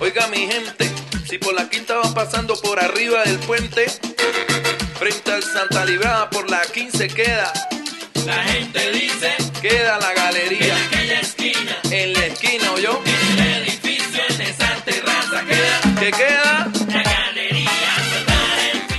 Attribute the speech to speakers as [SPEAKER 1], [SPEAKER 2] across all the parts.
[SPEAKER 1] Oiga mi gente, si por la quinta van pasando por arriba del puente, frente al Santa Librada por la 15 queda.
[SPEAKER 2] La gente dice
[SPEAKER 1] Queda la galería.
[SPEAKER 2] en aquella esquina,
[SPEAKER 1] En la esquina, yo.
[SPEAKER 2] en el edificio, en esa terraza queda
[SPEAKER 1] ¿Qué queda?
[SPEAKER 2] la galería.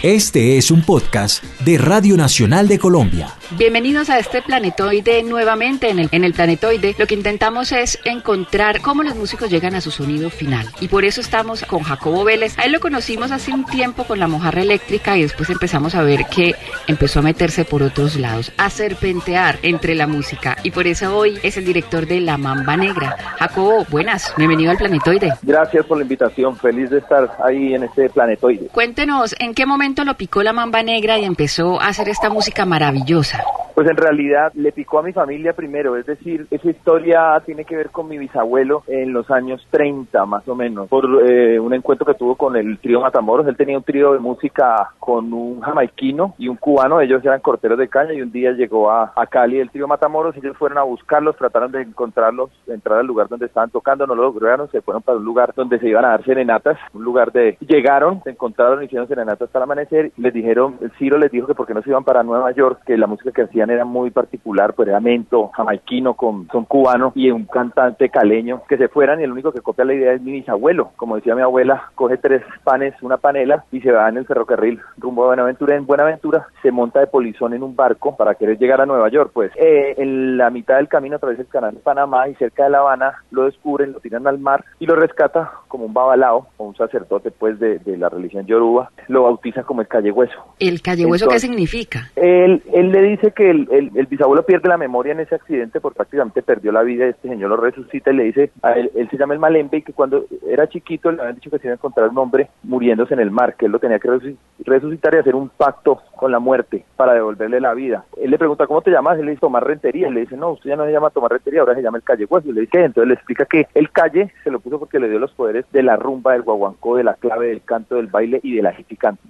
[SPEAKER 3] Este es un podcast de Radio Nacional de Colombia.
[SPEAKER 4] Bienvenidos a este planetoide nuevamente. En el, en el planetoide lo que intentamos es encontrar cómo los músicos llegan a su sonido final. Y por eso estamos con Jacobo Vélez. A él lo conocimos hace un tiempo con la mojarra eléctrica y después empezamos a ver que empezó a meterse por otros lados, a serpentear entre la música. Y por eso hoy es el director de La Mamba Negra. Jacobo, buenas. Bienvenido al planetoide.
[SPEAKER 5] Gracias por la invitación, feliz de estar ahí en este planetoide.
[SPEAKER 4] Cuéntenos, ¿en qué momento lo picó la Mamba Negra y empezó hacer esta música maravillosa?
[SPEAKER 5] Pues en realidad le picó a mi familia primero, es decir, esa historia tiene que ver con mi bisabuelo en los años 30 más o menos, por eh, un encuentro que tuvo con el trío Matamoros, él tenía un trío de música con un jamaiquino y un cubano, ellos eran corteros de caña y un día llegó a, a Cali el trío Matamoros, ellos fueron a buscarlos, trataron de encontrarlos, entrar al lugar donde estaban tocando, no lo lograron, se fueron para un lugar donde se iban a dar serenatas, un lugar de... Llegaron, se encontraron, hicieron serenatas hasta el amanecer, les dijeron, Ciro les dijo que porque no se iban para Nueva York, que la música que hacían era muy particular, pues era mento, jamaiquino con son cubano y un cantante caleño, que se fueran y el único que copia la idea es mi bisabuelo. Como decía mi abuela, coge tres panes, una panela y se va en el ferrocarril rumbo a Buenaventura. En Buenaventura se monta de polizón en un barco para querer llegar a Nueva York. Pues eh, en la mitad del camino a través del canal de Panamá y cerca de La Habana lo descubren, lo tiran al mar y lo rescata como un babalao o un sacerdote pues de, de la religión yoruba. Lo bautiza como el calle hueso.
[SPEAKER 4] ¿El calle hueso qué
[SPEAKER 5] Entonces-
[SPEAKER 4] significa?
[SPEAKER 5] Él, él le dice que el, el- el bisabuelo pierde la memoria en ese accidente porque prácticamente perdió la vida. Este señor lo resucita y le dice, a él, él se llama el Malembe y que cuando era chiquito le habían dicho que se iba a encontrar un hombre muriéndose en el mar, que él lo tenía que resuc- resucitar y hacer un pacto con la muerte para devolverle la vida. Él le pregunta, ¿cómo te llamas? Él le dice, Tomás Rentería. Él le dice, no, usted ya no se llama Tomás Rentería, ahora se llama el Calle Hueso. Y le dice, ¿qué? Entonces le explica que el Calle se lo puso porque le dio los poderes de la rumba, del guaguancó, de la clave, del canto, del baile y de la.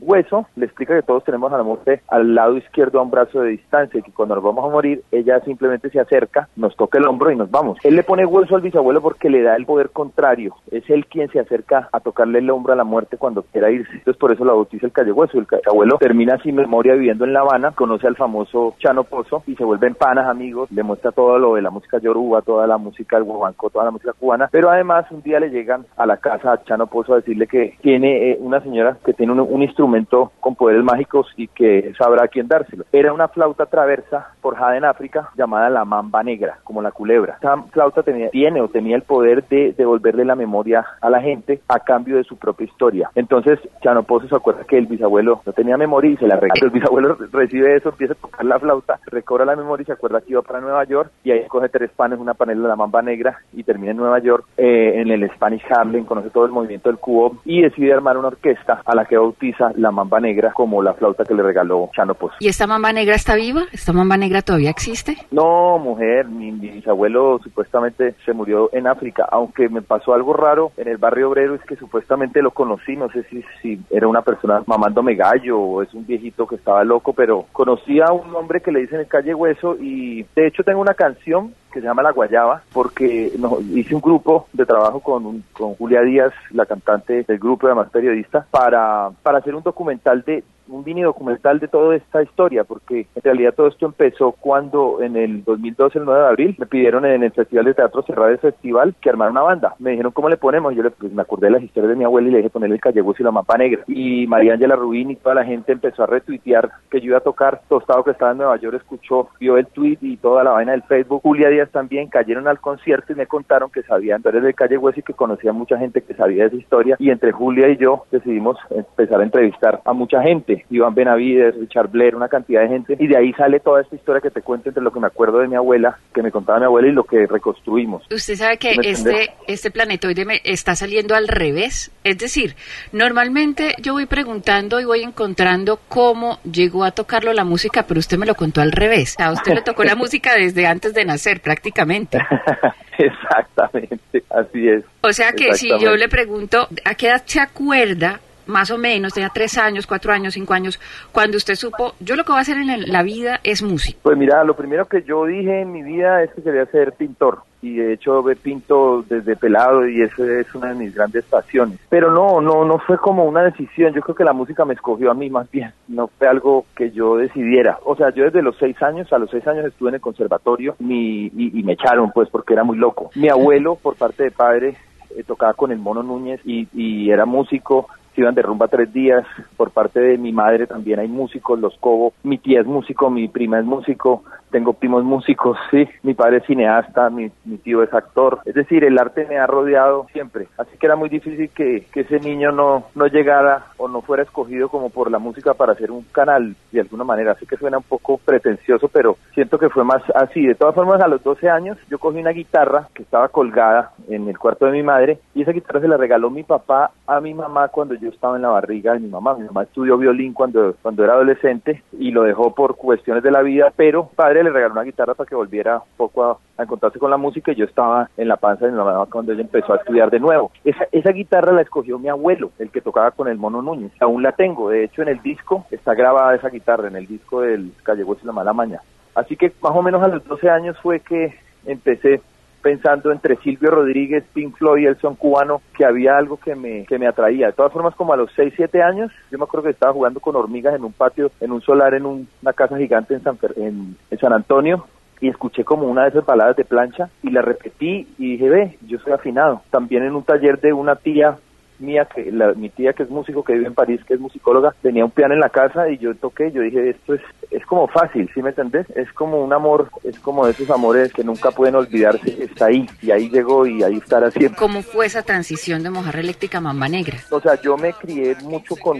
[SPEAKER 5] Hueso le explica que todos tenemos a la muerte al lado izquierdo a un brazo de distancia y que cuando nos vamos a morir, ella simplemente se acerca, nos toca el hombro y nos vamos. Él le pone hueso al bisabuelo porque le da el poder contrario. Es él quien se acerca a tocarle el hombro a la muerte cuando quiera irse. Entonces por eso la bautiza el Calle Hueso. El bisabuelo termina sin memoria viviendo en La Habana, conoce al famoso Chano Pozo y se vuelven panas amigos, le muestra todo lo de la música yoruba, toda la música del guaguancó, toda la música cubana, pero además un día le llegan a la casa a Chano Pozo a decirle que tiene eh, una señora que tiene un, un instrumento con poderes mágicos y que sabrá a quién dárselo. Era una flauta traversa ça forjada en África llamada la mamba negra, como la culebra. Esta flauta tenía, tiene o tenía el poder de devolverle la memoria a la gente a cambio de su propia historia. Entonces Chano Pozo se acuerda que el bisabuelo no tenía memoria y se la regala. El bisabuelo recibe eso, empieza a tocar la flauta, recobra la memoria y se acuerda que iba para Nueva York y ahí coge tres panes, una panela de la mamba negra y termina en Nueva York eh, en el Spanish Harlem, conoce todo el movimiento del cubo y decide armar una orquesta a la que bautiza la mamba negra como la flauta que le regaló Chano Pozo.
[SPEAKER 4] ¿Y esta mamba negra está viva? ¿Esta mamba negra todavía existe?
[SPEAKER 5] No, mujer, mi, mi bisabuelo supuestamente se murió en África, aunque me pasó algo raro en el barrio obrero, es que supuestamente lo conocí, no sé si, si era una persona mamándome gallo o es un viejito que estaba loco, pero conocí a un hombre que le dicen el calle hueso y de hecho tengo una canción que se llama La Guayaba, porque hice un grupo de trabajo con, un- con Julia Díaz, la cantante del grupo, además periodista, para, para hacer un documental de un mini documental de toda esta historia, porque en realidad todo esto empezó cuando en el 2012, el 9 de abril, me pidieron en el Festival de Teatro Cerrado del Festival que armara una banda. Me dijeron, ¿cómo le ponemos? Yo le, pues, me acordé de las historias de mi abuela y le dije ponerle el Callegos y la Mapa Negra. Y María Ángela Rubín y toda la gente empezó a retuitear que yo iba a tocar. Tostado que estaba en Nueva York escuchó, vio el tweet y toda la vaina del Facebook. Julia Díaz también cayeron al concierto y me contaron que sabían historias del Calle Hueso y que conocía mucha gente que sabía de esa historia. Y entre Julia y yo decidimos empezar a entrevistar a mucha gente. Iván Benavides, Richard Blair, una cantidad de gente. Y de ahí sale toda esta historia que te cuento entre lo que me acuerdo de mi abuela, que me contaba mi abuela y lo que reconstruimos.
[SPEAKER 4] Usted sabe que
[SPEAKER 5] ¿Me
[SPEAKER 4] este, este planetoide me está saliendo al revés. Es decir, normalmente yo voy preguntando y voy encontrando cómo llegó a tocarlo la música, pero usted me lo contó al revés. A usted le tocó la música desde antes de nacer, prácticamente.
[SPEAKER 5] Exactamente, así es.
[SPEAKER 4] O sea que si yo le pregunto, ¿a qué edad se acuerda más o menos, tenía tres años, cuatro años, cinco años, cuando usted supo, yo lo que voy a hacer en la vida es música?
[SPEAKER 5] Pues mira, lo primero que yo dije en mi vida es que quería ser pintor y de hecho pinto desde pelado y eso es una de mis grandes pasiones. Pero no, no, no fue como una decisión, yo creo que la música me escogió a mí más bien, no fue algo que yo decidiera. O sea, yo desde los seis años, a los seis años estuve en el conservatorio y, y me echaron pues porque era muy loco. Mi abuelo, por parte de padre, eh, tocaba con el Mono Núñez y, y era músico, se iban de rumba tres días, por parte de mi madre también hay músicos, los Cobo, mi tía es músico, mi prima es músico, tengo primos músicos, sí, mi padre es cineasta, mi, tío es actor, es decir, el arte me ha rodeado siempre, así que era muy difícil que, que, ese niño no, no llegara o no fuera escogido como por la música para hacer un canal de alguna manera, así que suena un poco pretencioso, pero siento que fue más así, de todas formas a los 12 años yo cogí una guitarra que estaba colgada en el cuarto de mi madre y esa guitarra se la regaló mi papá a mi mamá cuando yo estaba en la barriga de mi mamá, mi mamá estudió violín cuando, cuando era adolescente y lo dejó por cuestiones de la vida, pero padre le regaló una guitarra para que volviera un poco a, encontrarse con la música y yo estaba en la panza de mi mamá cuando ella empezó a estudiar de nuevo. Esa, esa guitarra la escogió mi abuelo, el que tocaba con el Mono Núñez. Aún la tengo, de hecho en el disco está grabada esa guitarra, en el disco del Calle y la Mala Maña. Así que más o menos a los 12 años fue que empecé pensando entre Silvio Rodríguez, Pink Floyd el son cubano, que había algo que me, que me atraía. De todas formas, como a los 6, 7 años, yo me acuerdo que estaba jugando con hormigas en un patio, en un solar, en una casa gigante en San, en San Antonio, y escuché como una de esas baladas de plancha y la repetí y dije, ve, yo soy afinado. También en un taller de una tía mía, que la, mi tía que es músico, que vive en París, que es musicóloga, tenía un piano en la casa y yo toqué, yo dije, esto es, es como fácil, ¿sí me entendés? Es como un amor, es como esos amores que nunca pueden olvidarse, está ahí, y ahí llegó y ahí estará siempre.
[SPEAKER 4] ¿Cómo fue esa transición de Mojarra Eléctrica a Mamba Negra?
[SPEAKER 5] O sea, yo me crié mucho con,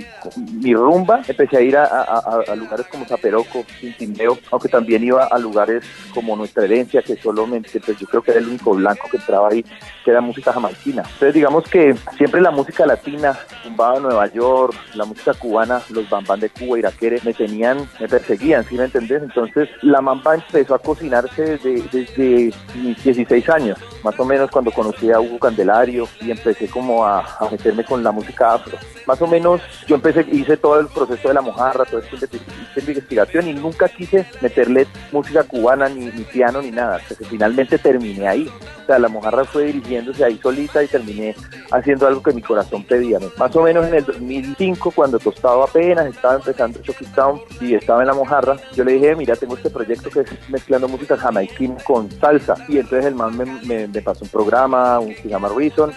[SPEAKER 5] mi rumba, empecé a ir a, a, lugares como Zaperoco, Tintimeo, aunque también iba a lugares como Nuestra Herencia, que solamente, pues yo creo que era el único blanco que entraba ahí, que era música jamaiquina. Entonces digamos que siempre la música música latina, tumbaba Nueva York, la música cubana, los bambán de Cuba, Iraquere, me tenían, me perseguían, ¿sí me entendés? Entonces la mamba empezó a cocinarse desde, desde mis 16 años, más o menos cuando conocí a Hugo Candelario y empecé como a, a meterme con la música afro. Más o menos yo empecé, hice todo el proceso de la mojarra, todo esto de investigación y nunca quise meterle música cubana, ni, ni piano, ni nada, que finalmente terminé ahí. O sea, la mojarra fue dirigiéndose ahí solita y terminé haciendo algo que mi corazón pedía. Más o menos en el 2005, cuando Tostado apenas estaba empezando Chucky Town y estaba en la mojarra, yo le dije, mira, tengo este proyecto que es mezclando música jamaiquín con salsa. Y entonces el man me, me, pasó un programa, un, se llama Reason,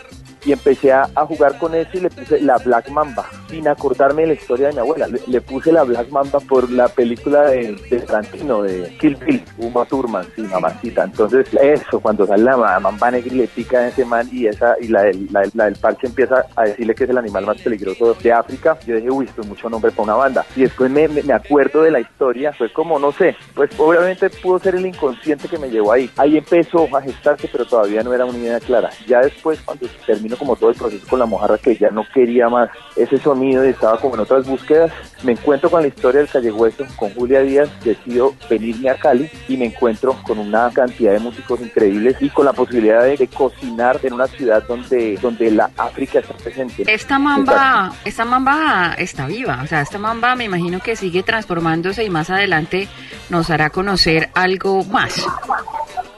[SPEAKER 5] y empecé a, jugar con eso y le puse la Black Mamba, sin acordarme de la historia de mi abuela. Le, puse la Black Mamba por la película de, de Tarantino, de Kill Bill, Uma Thurman, sí, mamacita. Entonces, eso, cuando sale la mamba negra y le pica a ese man y esa y la, la, del parche empieza a decirle que es el animal más peligroso de África, yo dije, uy, esto es mucho nombre para una banda. Y después me, me, acuerdo de la historia, fue como, no sé, pues obviamente pudo ser el inconsciente que me llevó ahí. Ahí empezó a gestarse, pero todavía no era una idea clara. Ya después, cuando terminó como todo el proceso con la mojarra que ya no quería más ese sonido y estaba como en otras búsquedas. Me encuentro con la historia del Calle Hueso, con Julia Díaz, decido venirme a Cali y me encuentro con una cantidad de músicos increíbles y con la posibilidad de, cocinar en una ciudad donde, donde la África está presente.
[SPEAKER 4] Esta mamba, esta mamba está viva, o sea, esta mamba me imagino que sigue transformándose y más adelante nos hará conocer algo más.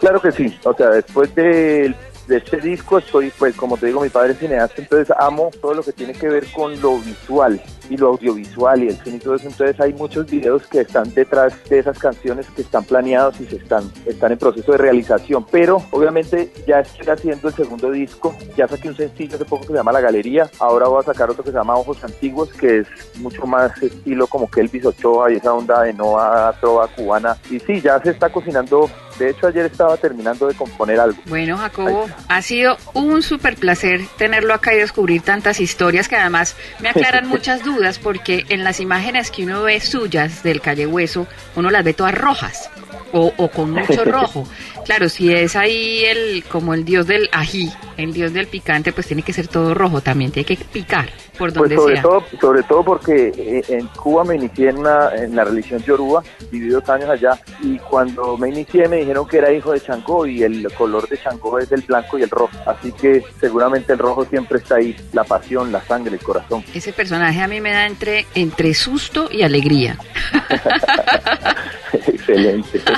[SPEAKER 5] Claro que sí, o sea, después del de este disco estoy, pues como te digo, mi padre es cineasta, entonces amo todo lo que tiene que ver con lo visual y lo audiovisual y el cine y todo eso. Entonces hay muchos videos que están detrás de esas canciones que están planeados y se están, están en proceso de realización. Pero obviamente ya estoy haciendo el segundo disco, ya saqué un sencillo hace poco que se llama La Galería, ahora voy a sacar otro que se llama Ojos Antiguos, que es mucho más estilo como que Elvis Ochoa y esa onda de Nova Trova cubana. Y sí, ya se está cocinando de hecho, ayer estaba terminando de componer algo.
[SPEAKER 4] Bueno, Jacobo, ha sido un súper placer tenerlo acá y descubrir tantas historias que además me aclaran muchas dudas porque en las imágenes que uno ve suyas del Calle Hueso, uno las ve todas rojas o, con mucho rojo. Claro, si es ahí el como el dios del ají, el dios del picante pues tiene que ser todo rojo también, tiene que picar por
[SPEAKER 5] Pues
[SPEAKER 4] donde
[SPEAKER 5] sobre
[SPEAKER 4] sea.
[SPEAKER 5] todo, sobre todo porque eh, en Cuba me inicié en, una, en la religión yoruba, viví dos años allá y cuando me inicié me dijeron que era hijo de Changó y el color de Changó es el blanco y el rojo, así que seguramente el rojo siempre está ahí, la pasión, la sangre, el corazón.
[SPEAKER 4] Ese personaje a mí me da entre, entre susto y alegría.
[SPEAKER 5] Excelente.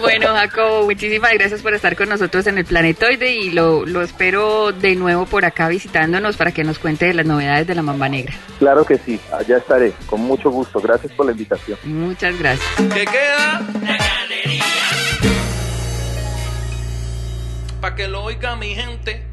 [SPEAKER 4] Bueno, Jacobo, muchísimas gracias por estar con nosotros en el Planetoide y lo, lo espero de nuevo por acá visitándonos para que nos cuente de las novedades de la Mamba Negra.
[SPEAKER 5] Claro que sí, allá estaré, con mucho gusto. Gracias por la invitación.
[SPEAKER 4] Muchas gracias.
[SPEAKER 1] ¿Qué queda?
[SPEAKER 2] La galería.
[SPEAKER 1] Para que lo oiga mi gente.